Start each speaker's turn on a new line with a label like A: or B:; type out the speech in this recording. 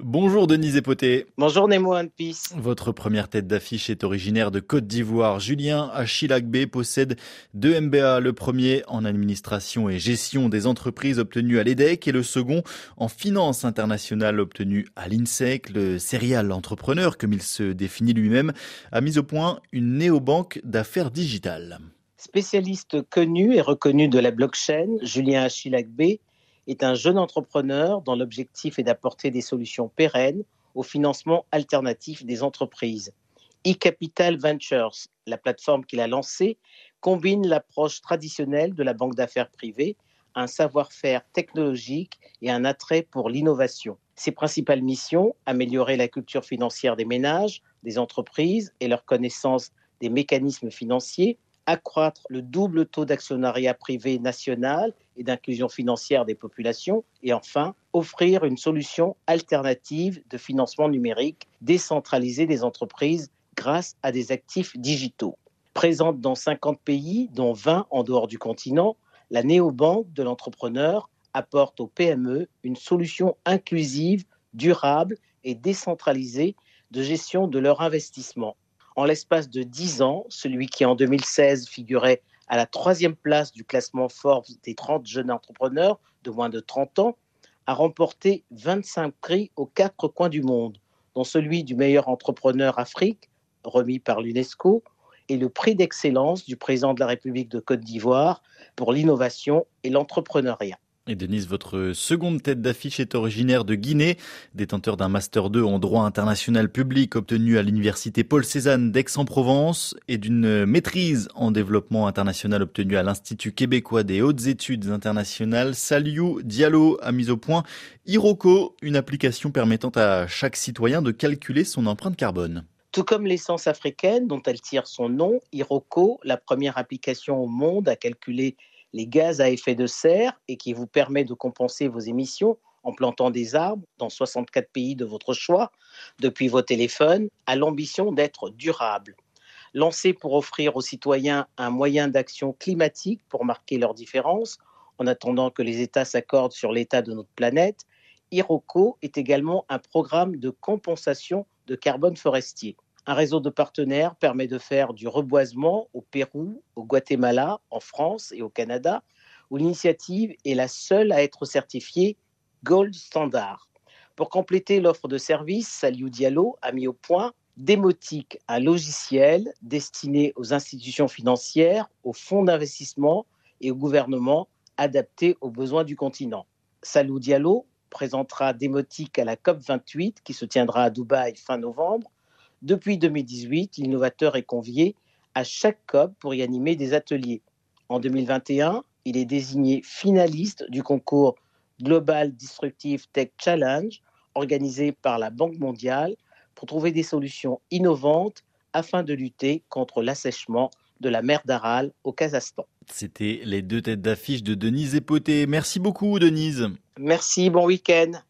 A: Bonjour Denise Epoté.
B: Bonjour Nemo Peace.
A: Votre première tête d'affiche est originaire de Côte d'Ivoire. Julien Achilagbe possède deux MBA, le premier en administration et gestion des entreprises obtenu à l'EDEC et le second en finance internationale obtenu à l'INSEC. Le serial entrepreneur, comme il se définit lui-même, a mis au point une néobanque d'affaires digitales.
B: Spécialiste connu et reconnu de la blockchain, Julien Achilagbe est un jeune entrepreneur dont l'objectif est d'apporter des solutions pérennes au financement alternatif des entreprises. eCapital Ventures, la plateforme qu'il a lancée, combine l'approche traditionnelle de la banque d'affaires privée, un savoir-faire technologique et un attrait pour l'innovation. Ses principales missions, améliorer la culture financière des ménages, des entreprises et leur connaissance des mécanismes financiers, accroître le double taux d'actionnariat privé national et d'inclusion financière des populations, et enfin offrir une solution alternative de financement numérique décentralisé des entreprises grâce à des actifs digitaux. Présente dans 50 pays, dont 20 en dehors du continent, la néobanque de l'entrepreneur apporte aux PME une solution inclusive, durable et décentralisée de gestion de leur investissement en l'espace de 10 ans, celui qui en 2016 figurait à la troisième place du classement Forbes des 30 jeunes entrepreneurs de moins de 30 ans, a remporté 25 prix aux quatre coins du monde, dont celui du meilleur entrepreneur Afrique, remis par l'UNESCO, et le prix d'excellence du président de la République de Côte d'Ivoire pour l'innovation et l'entrepreneuriat.
A: Et Denise, votre seconde tête d'affiche est originaire de Guinée, détenteur d'un Master 2 en droit international public obtenu à l'Université Paul Cézanne d'Aix-en-Provence et d'une maîtrise en développement international obtenue à l'Institut québécois des hautes études internationales. Saliou Diallo a mis au point Iroko, une application permettant à chaque citoyen de calculer son empreinte carbone.
B: Tout comme l'essence africaine dont elle tire son nom, Iroko, la première application au monde à calculer les gaz à effet de serre et qui vous permet de compenser vos émissions en plantant des arbres dans 64 pays de votre choix, depuis vos téléphones, a l'ambition d'être durable. Lancé pour offrir aux citoyens un moyen d'action climatique pour marquer leurs différences, en attendant que les États s'accordent sur l'état de notre planète, Iroko est également un programme de compensation de carbone forestier. Un réseau de partenaires permet de faire du reboisement au Pérou, au Guatemala, en France et au Canada, où l'initiative est la seule à être certifiée Gold Standard. Pour compléter l'offre de services, Saliou Diallo a mis au point Démotique, un logiciel destiné aux institutions financières, aux fonds d'investissement et au gouvernement adapté aux besoins du continent. Salou Diallo présentera Démotique à la COP28 qui se tiendra à Dubaï fin novembre depuis 2018, l'innovateur est convié à chaque COP pour y animer des ateliers. En 2021, il est désigné finaliste du concours Global Disruptive Tech Challenge organisé par la Banque mondiale pour trouver des solutions innovantes afin de lutter contre l'assèchement de la mer d'Aral au Kazakhstan.
A: C'était les deux têtes d'affiche de Denise Epoté. Merci beaucoup Denise.
B: Merci, bon week-end.